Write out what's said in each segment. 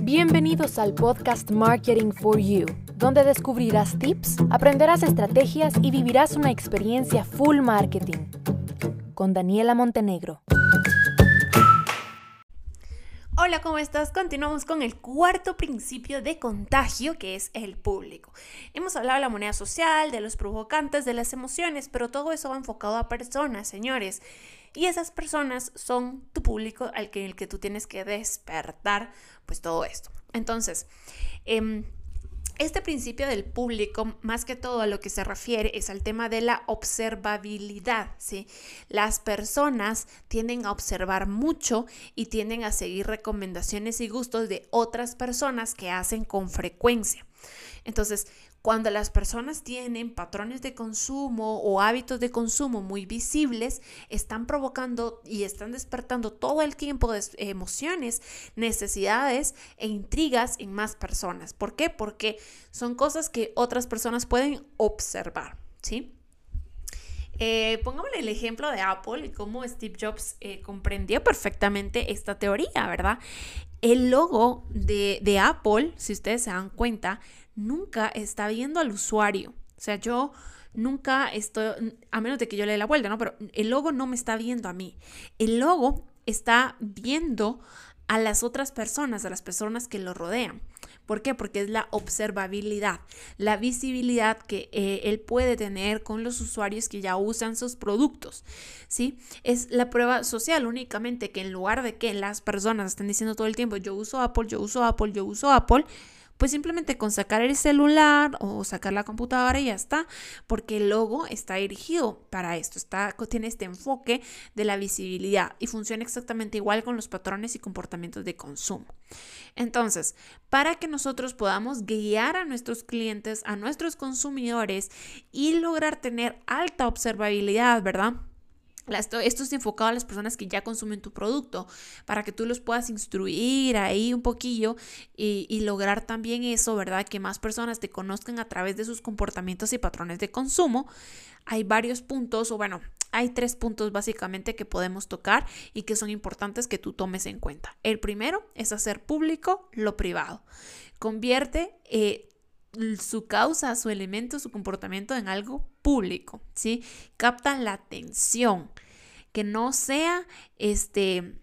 Bienvenidos al podcast Marketing for You, donde descubrirás tips, aprenderás estrategias y vivirás una experiencia full marketing. Con Daniela Montenegro. Hola, ¿cómo estás? Continuamos con el cuarto principio de contagio, que es el público. Hemos hablado de la moneda social, de los provocantes, de las emociones, pero todo eso va enfocado a personas, señores. Y esas personas son tu público al que, el que tú tienes que despertar, pues todo esto. Entonces, em, este principio del público, más que todo a lo que se refiere, es al tema de la observabilidad. ¿sí? Las personas tienden a observar mucho y tienden a seguir recomendaciones y gustos de otras personas que hacen con frecuencia. Entonces, cuando las personas tienen patrones de consumo o hábitos de consumo muy visibles, están provocando y están despertando todo el tiempo de emociones, necesidades e intrigas en más personas. ¿Por qué? Porque son cosas que otras personas pueden observar, ¿sí? Eh, pongámosle el ejemplo de Apple y cómo Steve Jobs eh, comprendió perfectamente esta teoría, ¿verdad? El logo de, de Apple, si ustedes se dan cuenta, nunca está viendo al usuario. O sea, yo nunca estoy, a menos de que yo le dé la vuelta, ¿no? Pero el logo no me está viendo a mí. El logo está viendo a las otras personas, a las personas que lo rodean. ¿Por qué? Porque es la observabilidad, la visibilidad que eh, él puede tener con los usuarios que ya usan sus productos. ¿sí? Es la prueba social únicamente que en lugar de que las personas estén diciendo todo el tiempo, yo uso Apple, yo uso Apple, yo uso Apple, pues simplemente con sacar el celular o sacar la computadora y ya está, porque el logo está dirigido para esto, está, tiene este enfoque de la visibilidad y funciona exactamente igual con los patrones y comportamientos de consumo. Entonces, para que nosotros podamos guiar a nuestros clientes, a nuestros consumidores y lograr tener alta observabilidad, ¿verdad? Esto, es enfocado a las personas que ya consumen tu producto, para que tú los puedas instruir ahí un poquillo y, y, lograr también eso, ¿verdad? Que más personas te conozcan a través de sus comportamientos y patrones de consumo. Hay varios puntos, o bueno, hay tres puntos básicamente que podemos tocar y que son importantes que tú tomes en cuenta. El primero es hacer público lo privado. Convierte eh, su causa, su elemento, su comportamiento en algo público, ¿sí? Capta la atención, que no sea este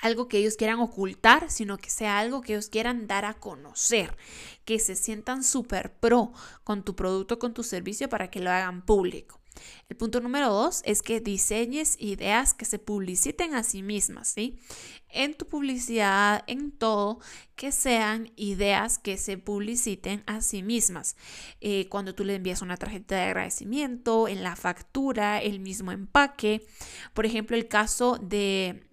algo que ellos quieran ocultar, sino que sea algo que ellos quieran dar a conocer, que se sientan súper pro con tu producto, con tu servicio para que lo hagan público. El punto número dos es que diseñes ideas que se publiciten a sí mismas, ¿sí? En tu publicidad, en todo, que sean ideas que se publiciten a sí mismas. Eh, cuando tú le envías una tarjeta de agradecimiento, en la factura, el mismo empaque. Por ejemplo, el caso de,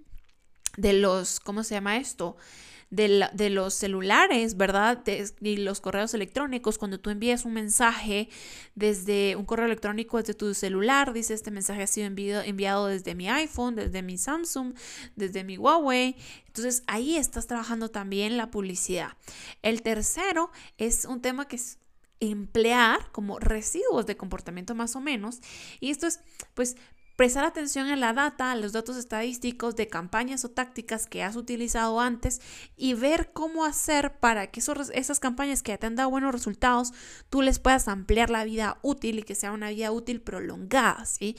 de los, ¿cómo se llama esto? De, los celulares, ¿verdad? y los correos electrónicos, cuando tú envías un mensaje desde un correo electrónico desde tu celular, dice este mensaje ha sido enviado, enviado desde mi iPhone, desde mi Samsung, desde mi Huawei. Entonces ahí estás trabajando también la publicidad. El tercero es un tema que es emplear como residuos de comportamiento más o menos. Y esto es, pues, prestar atención a la data, a los datos estadísticos de campañas o tácticas que has utilizado antes y ver cómo hacer para que esas campañas que te han dado buenos resultados, tú les puedas ampliar la vida útil y que sea una vida útil prolongada, ¿sí?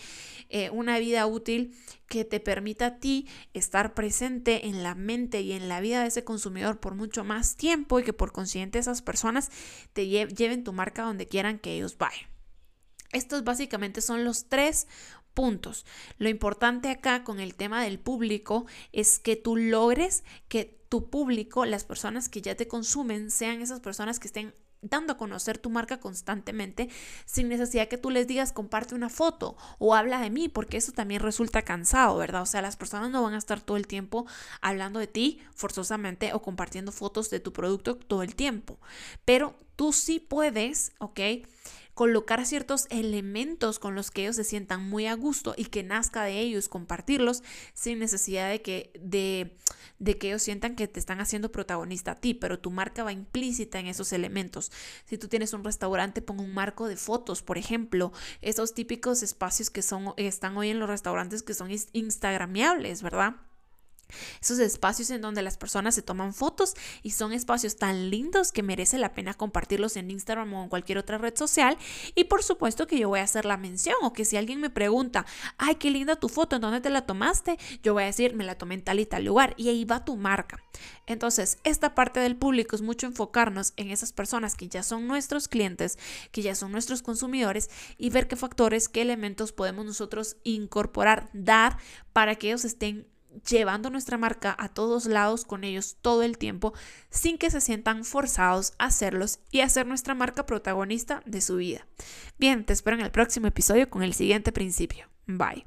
Eh, una vida útil que te permita a ti estar presente en la mente y en la vida de ese consumidor por mucho más tiempo y que por consiguiente esas personas te lleven tu marca donde quieran que ellos vayan. Estos básicamente son los tres puntos. Lo importante acá con el tema del público es que tú logres que tu público, las personas que ya te consumen, sean esas personas que estén dando a conocer tu marca constantemente sin necesidad que tú les digas comparte una foto o habla de mí, porque eso también resulta cansado, ¿verdad? O sea, las personas no van a estar todo el tiempo hablando de ti forzosamente o compartiendo fotos de tu producto todo el tiempo, pero tú sí puedes, ¿ok? Colocar ciertos elementos con los que ellos se sientan muy a gusto y que nazca de ellos, compartirlos sin necesidad de que, de, que ellos sientan que te están haciendo protagonista a ti, pero tu marca va implícita en esos elementos. Si tú tienes un restaurante, pon un marco de fotos, por ejemplo, esos típicos espacios que son, están hoy en los restaurantes que son instagramiables, ¿verdad? Esos espacios en donde las personas se toman fotos y son espacios tan lindos que merece la pena compartirlos en Instagram o en cualquier otra red social. Y por supuesto que yo voy a hacer la mención o que si alguien me pregunta, ay, qué linda tu foto, ¿en dónde te la tomaste? Yo voy a decir, me la tomé en tal y tal lugar y ahí va tu marca. Entonces, esta parte del público es mucho enfocarnos en esas personas que ya son nuestros clientes, que ya son nuestros consumidores y ver qué factores, qué elementos podemos nosotros incorporar, dar para que ellos estén llevando nuestra marca a todos lados con ellos todo el tiempo sin que se sientan forzados a hacerlos y hacer nuestra marca protagonista de su vida. Bien, te espero en el próximo episodio con el siguiente principio. Bye.